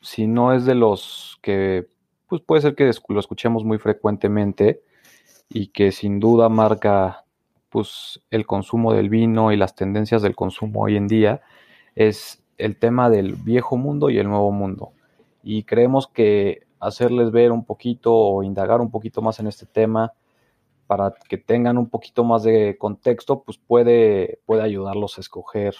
si no es de los que pues puede ser que lo escuchemos muy frecuentemente y que sin duda marca pues el consumo del vino y las tendencias del consumo hoy en día es el tema del viejo mundo y el nuevo mundo. Y creemos que hacerles ver un poquito o indagar un poquito más en este tema para que tengan un poquito más de contexto, pues puede, puede ayudarlos a escoger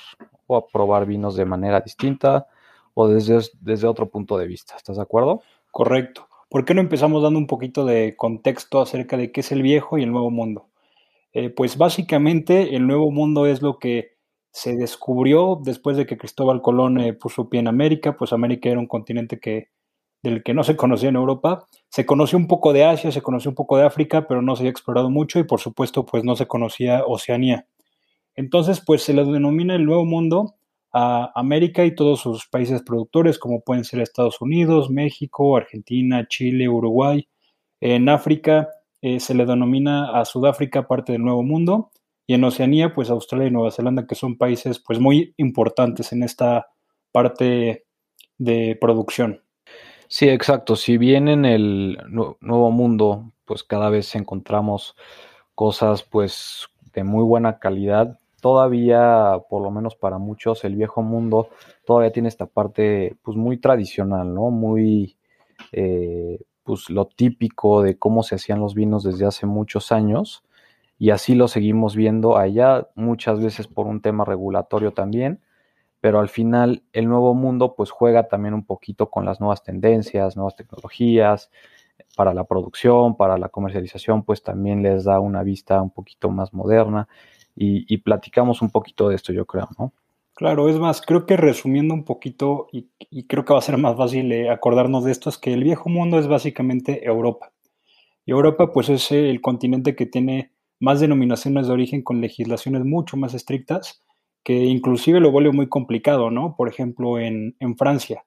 o a probar vinos de manera distinta o desde, desde otro punto de vista. ¿Estás de acuerdo? Correcto. ¿Por qué no empezamos dando un poquito de contexto acerca de qué es el viejo y el nuevo mundo? Eh, pues básicamente el nuevo mundo es lo que se descubrió después de que Cristóbal Colón eh, puso pie en América, pues América era un continente que, del que no se conocía en Europa. Se conoció un poco de Asia, se conoció un poco de África, pero no se había explorado mucho y por supuesto pues no se conocía Oceanía. Entonces pues se le denomina el nuevo mundo a América y todos sus países productores, como pueden ser Estados Unidos, México, Argentina, Chile, Uruguay. En África eh, se le denomina a Sudáfrica parte del Nuevo Mundo y en Oceanía, pues Australia y Nueva Zelanda, que son países pues muy importantes en esta parte de producción. Sí, exacto. Si bien en el Nuevo Mundo, pues cada vez encontramos cosas pues de muy buena calidad, todavía, por lo menos para muchos, el viejo mundo todavía tiene esta parte pues muy tradicional, ¿no? Muy, eh, pues lo típico de cómo se hacían los vinos desde hace muchos años y así lo seguimos viendo allá, muchas veces por un tema regulatorio también, pero al final el nuevo mundo pues juega también un poquito con las nuevas tendencias, nuevas tecnologías, para la producción, para la comercialización, pues también les da una vista un poquito más moderna y, platicamos un poquito de esto, yo creo, ¿no? Claro, es más, creo que resumiendo un poquito, y, creo que va a ser más fácil eh, acordarnos de esto, es que el viejo mundo es básicamente Europa. Y Europa, pues, es el continente que tiene más denominaciones de origen con legislaciones mucho más estrictas, que inclusive lo vuelve muy complicado, ¿no? Por ejemplo, en, Francia,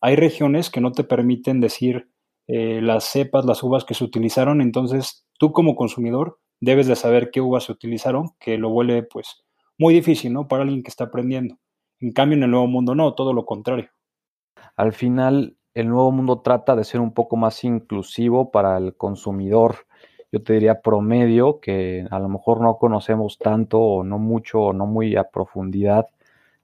hay regiones que no te permiten decir eh, las cepas, las uvas que se utilizaron, entonces tú como consumidor debes de saber qué uvas se utilizaron, que lo vuelve pues muy difícil, ¿no? Para alguien que está aprendiendo. En cambio, en el nuevo mundo no, todo lo contrario. Al final, el nuevo mundo trata de ser un poco más inclusivo para el consumidor, yo te diría promedio, que a lo mejor no conocemos tanto o no mucho o no muy a profundidad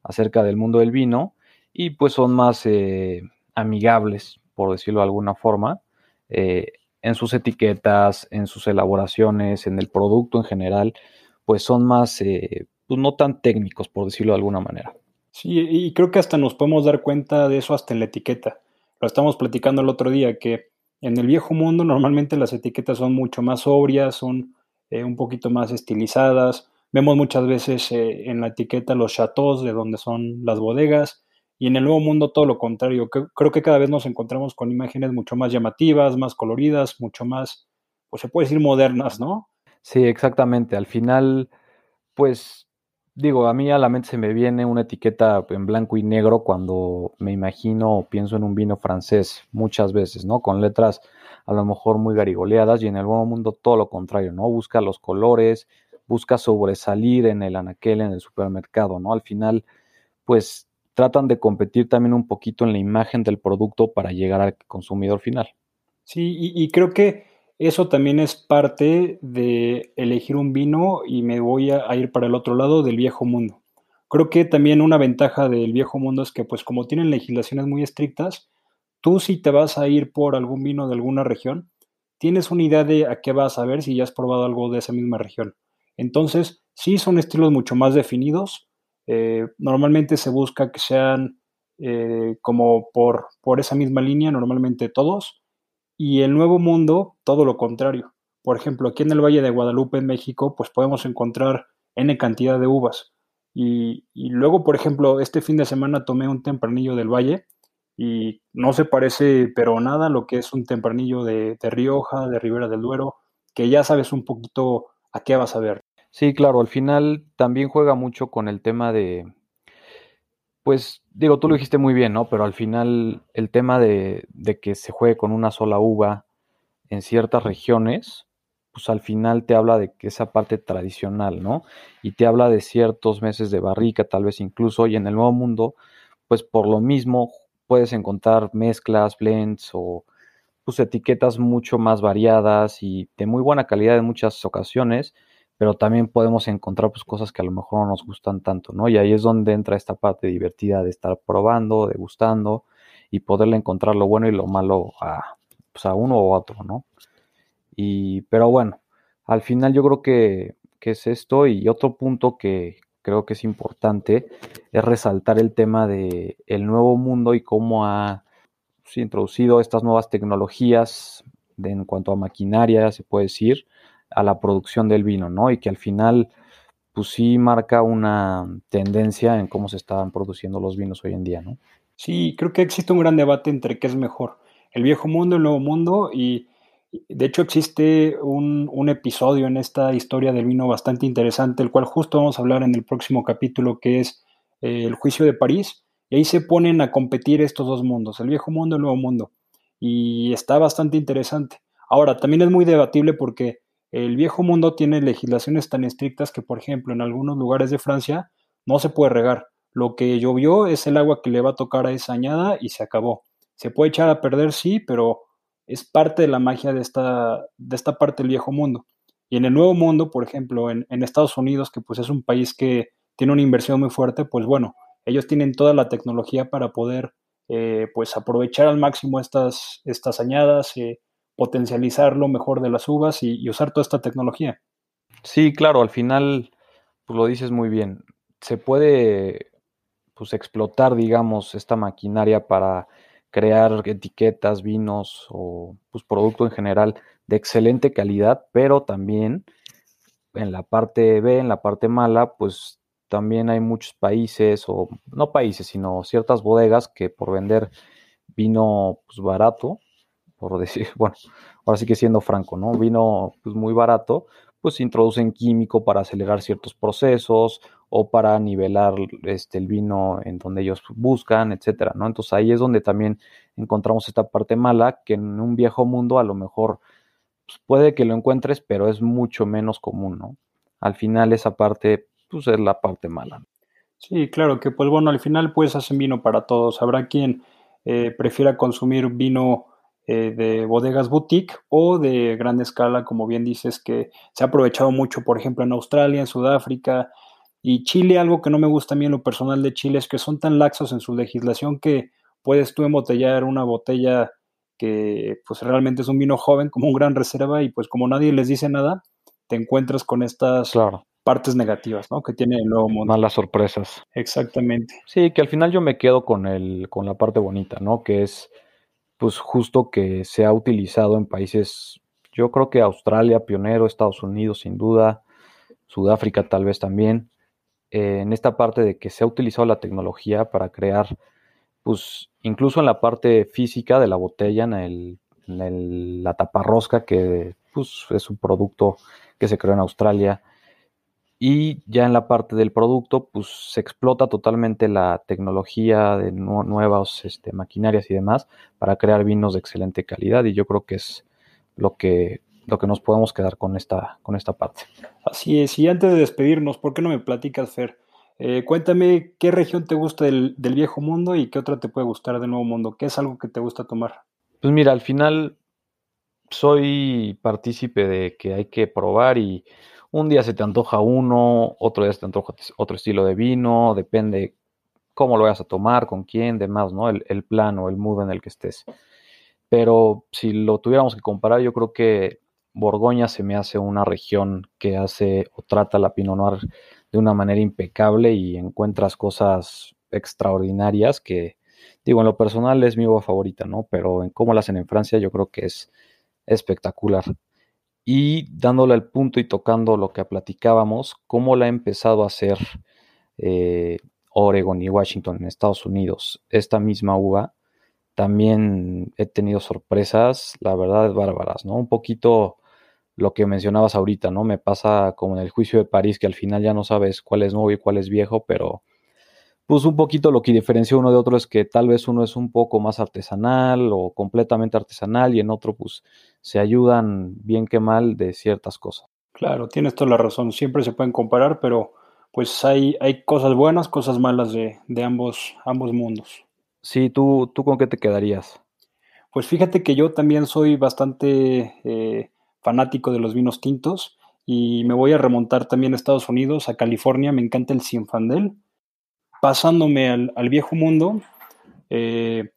acerca del mundo del vino y pues son más eh, amigables, por decirlo de alguna forma. Eh, en sus etiquetas, en sus elaboraciones, en el producto en general, pues son más, eh, pues no tan técnicos, por decirlo de alguna manera. Sí, y creo que hasta nos podemos dar cuenta de eso hasta en la etiqueta. Lo estamos platicando el otro día, que en el viejo mundo normalmente las etiquetas son mucho más sobrias, son eh, un poquito más estilizadas. Vemos muchas veces eh, en la etiqueta los chateaux de donde son las bodegas. Y en el nuevo mundo todo lo contrario. Creo que cada vez nos encontramos con imágenes mucho más llamativas, más coloridas, mucho más, pues se puede decir modernas, ¿no? Sí, exactamente. Al final, pues digo, a mí a la mente se me viene una etiqueta en blanco y negro cuando me imagino o pienso en un vino francés muchas veces, ¿no? Con letras a lo mejor muy garigoleadas y en el nuevo mundo todo lo contrario, ¿no? Busca los colores, busca sobresalir en el anaquel, en el supermercado, ¿no? Al final, pues tratan de competir también un poquito en la imagen del producto para llegar al consumidor final. Sí, y, creo que eso también es parte de elegir un vino y me voy a, ir para el otro lado del viejo mundo. Creo que también una ventaja del viejo mundo es que pues como tienen legislaciones muy estrictas, tú si te vas a ir por algún vino de alguna región, tienes una idea de a qué vas a ver si ya has probado algo de esa misma región. Entonces, sí son estilos mucho más definidos, eh, normalmente se busca que sean eh, como por, por esa misma línea, normalmente todos. Y el Nuevo Mundo, todo lo contrario. Por ejemplo, aquí en el Valle de Guadalupe, en México, pues podemos encontrar N cantidad de uvas. Y, luego, por ejemplo, este fin de semana tomé un tempranillo del Valle y no se parece pero nada a lo que es un tempranillo de, de Rioja, de Ribera del Duero, que ya sabes un poquito a qué vas a ver. Sí, claro, al final también juega mucho con el tema de, pues digo, tú lo dijiste muy bien, ¿no? Pero al final el tema de, de que se juegue con una sola uva en ciertas regiones, pues al final te habla de que esa parte tradicional, ¿no? Y te habla de ciertos meses de barrica, tal vez incluso, y en el Nuevo Mundo, pues por lo mismo puedes encontrar mezclas, blends o pues etiquetas mucho más variadas y de muy buena calidad en muchas ocasiones, pero también podemos encontrar pues cosas que a lo mejor no nos gustan tanto, ¿no? Y ahí es donde entra esta parte divertida de estar probando, degustando y poderle encontrar lo bueno y lo malo a, pues, a uno u otro, ¿no? Y, pero bueno, al final yo creo que, que es esto y otro punto que creo que es importante es resaltar el tema de el nuevo mundo y cómo ha pues, introducido estas nuevas tecnologías de, en cuanto a maquinaria, se puede decir, a la producción del vino, ¿no? Y que al final, pues sí marca una tendencia en cómo se estaban produciendo los vinos hoy en día, ¿no? Sí, creo que existe un gran debate entre qué es mejor, el viejo mundo, el nuevo mundo, y de hecho existe un, un episodio en esta historia del vino bastante interesante, el cual justo vamos a hablar en el próximo capítulo, que es eh, el juicio de París, y ahí se ponen a competir estos dos mundos, el viejo mundo y el nuevo mundo, y está bastante interesante. Ahora, también es muy debatible porque el viejo mundo tiene legislaciones tan estrictas que, por ejemplo, en algunos lugares de Francia no se puede regar. Lo que llovió es el agua que le va a tocar a esa añada y se acabó. Se puede echar a perder, sí, pero es parte de la magia de esta, de esta parte del viejo mundo. Y en el nuevo mundo, por ejemplo, en, Estados Unidos, que pues es un país que tiene una inversión muy fuerte, pues bueno, ellos tienen toda la tecnología para poder eh, pues aprovechar al máximo estas, estas añadas, eh, potencializar lo mejor de las uvas y, usar toda esta tecnología. Sí, claro, al final, pues lo dices muy bien, se puede pues explotar, digamos, esta maquinaria para crear etiquetas, vinos o pues producto en general de excelente calidad, pero también en la parte B, en la parte mala, pues también hay muchos países, o no países, sino ciertas bodegas que por vender vino pues, barato, por decir, bueno, ahora sí que siendo franco, ¿no? Vino pues muy barato, pues introducen químico para acelerar ciertos procesos o para nivelar este, el vino en donde ellos buscan, etcétera, ¿no? Entonces ahí es donde también encontramos esta parte mala que en un viejo mundo a lo mejor pues, puede que lo encuentres, pero es mucho menos común, ¿no? Al final esa parte, pues es la parte mala. Sí, claro, que pues bueno, al final pues hacen vino para todos. Habrá quien eh, prefiera consumir vino eh, de bodegas boutique o de gran escala, como bien dices, que se ha aprovechado mucho, por ejemplo, en Australia, en Sudáfrica y Chile. Algo que no me gusta a mí en lo personal de Chile es que son tan laxos en su legislación que puedes tú embotellar una botella que pues realmente es un vino joven como un gran reserva y pues como nadie les dice nada, te encuentras con estas claro. partes negativas, ¿no? Que tiene el nuevo mundo. Malas sorpresas. Exactamente. Sí, que al final yo me quedo con el, con la parte bonita, ¿no? Que es pues justo que se ha utilizado en países, yo creo que Australia, pionero, Estados Unidos sin duda, Sudáfrica tal vez también, eh, en esta parte de que se ha utilizado la tecnología para crear, pues incluso en la parte física de la botella, en, el, en el, la taparrosca, que pues, es un producto que se creó en Australia, y ya en la parte del producto, pues se explota totalmente la tecnología de nu nuevas este, maquinarias y demás para crear vinos de excelente calidad. Y yo creo que es lo que, lo que nos podemos quedar con esta, con esta parte. Así es. Y antes de despedirnos, ¿por qué no me platicas, Fer? Eh, cuéntame qué región te gusta del, del, viejo mundo y qué otra te puede gustar del nuevo mundo. ¿Qué es algo que te gusta tomar? Pues mira, al final soy partícipe de que hay que probar y un día se te antoja uno, otro día se te antoja otro estilo de vino, depende cómo lo vayas a tomar, con quién, demás, ¿no? El, el plan o el mood en el que estés. Pero si lo tuviéramos que comparar, yo creo que Borgoña se me hace una región que hace o trata la Pinot Noir de una manera impecable y encuentras cosas extraordinarias que, digo, en lo personal es mi uva favorita, ¿no? Pero en cómo la hacen en Francia yo creo que es espectacular y dándole el punto y tocando lo que platicábamos, cómo la ha empezado a hacer eh, Oregon y Washington en Estados Unidos, esta misma uva, también he tenido sorpresas, la verdad, bárbaras, ¿no? Un poquito lo que mencionabas ahorita, ¿no? Me pasa como en el juicio de París, que al final ya no sabes cuál es nuevo y cuál es viejo, pero pues un poquito lo que diferencia uno de otro es que tal vez uno es un poco más artesanal o completamente artesanal y en otro pues se ayudan bien que mal de ciertas cosas. Claro, tienes toda la razón, siempre se pueden comparar, pero pues hay, hay cosas buenas, cosas malas de, de ambos, ambos mundos. Sí, ¿tú, ¿tú con qué te quedarías? Pues fíjate que yo también soy bastante eh, fanático de los vinos tintos y me voy a remontar también a Estados Unidos, a California, me encanta el Sinfandel. Pasándome al, al viejo mundo, eh,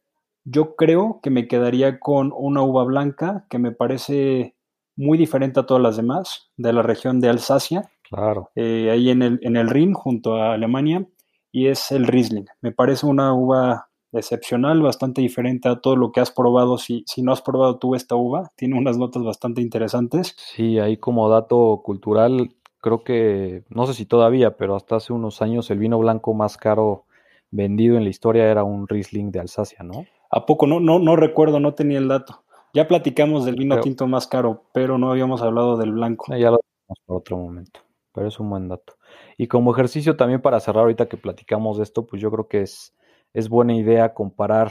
yo creo que me quedaría con una uva blanca que me parece muy diferente a todas las demás, de la región de Alsacia, Claro. eh, ahí en el, en el Rin, junto a Alemania, y es el Riesling. Me parece una uva excepcional, bastante diferente a todo lo que has probado. Si, si no has probado tú esta uva, tiene unas notas bastante interesantes. Sí, ahí como dato cultural, creo que, no sé si todavía, pero hasta hace unos años el vino blanco más caro vendido en la historia era un Riesling de Alsacia, ¿no? ¿A poco? No, no, no recuerdo, no tenía el dato. Ya platicamos del vino tinto más caro, pero no habíamos hablado del blanco. Eh, Ya lo dejamos para otro momento, pero es un buen dato. Y como ejercicio también para cerrar ahorita que platicamos de esto, pues yo creo que es, es buena idea comparar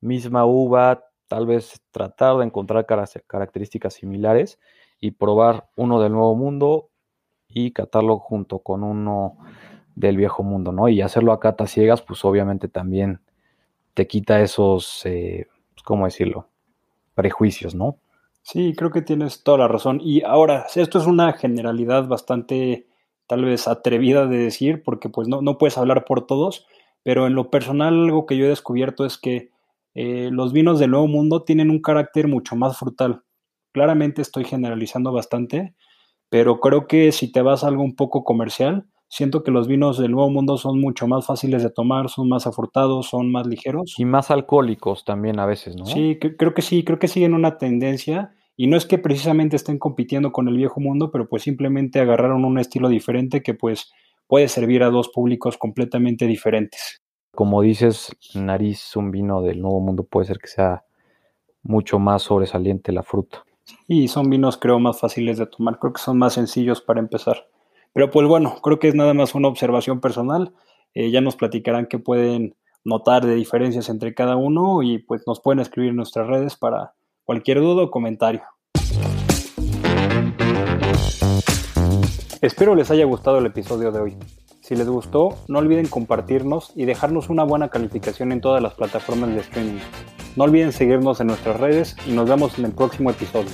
misma uva, tal vez tratar de encontrar cara- características similares y probar uno del Nuevo Mundo y catarlo junto con uno del Viejo Mundo, ¿no? Y hacerlo a cata ciegas, pues obviamente también te quita esos, eh, pues, ¿cómo decirlo? Prejuicios, ¿no? Sí, creo que tienes toda la razón. Y ahora, esto es una generalidad bastante, tal vez, atrevida de decir, porque pues no, no puedes hablar por todos, pero en lo personal algo que yo he descubierto es que eh, los vinos del Nuevo Mundo tienen un carácter mucho más frutal. Claramente estoy generalizando bastante, pero creo que si te vas a algo un poco comercial, siento que los vinos del Nuevo Mundo son mucho más fáciles de tomar, son más afrutados, son más ligeros. Y más alcohólicos también a veces, ¿no? Sí, cre- creo que sí, creo que siguen una tendencia y no es que precisamente estén compitiendo con el viejo mundo, pero pues simplemente agarraron un estilo diferente que pues puede servir a dos públicos completamente diferentes. Como dices, nariz, un vino del Nuevo Mundo puede ser que sea mucho más sobresaliente la fruta. Y son vinos creo más fáciles de tomar, creo que son más sencillos para empezar. Pero pues bueno, creo que es nada más una observación personal. Eh, ya nos platicarán qué pueden notar de diferencias entre cada uno y pues nos pueden escribir en nuestras redes para cualquier duda o comentario. Espero les haya gustado el episodio de hoy. Si les gustó, no olviden compartirnos y dejarnos una buena calificación en todas las plataformas de streaming. No olviden seguirnos en nuestras redes y nos vemos en el próximo episodio.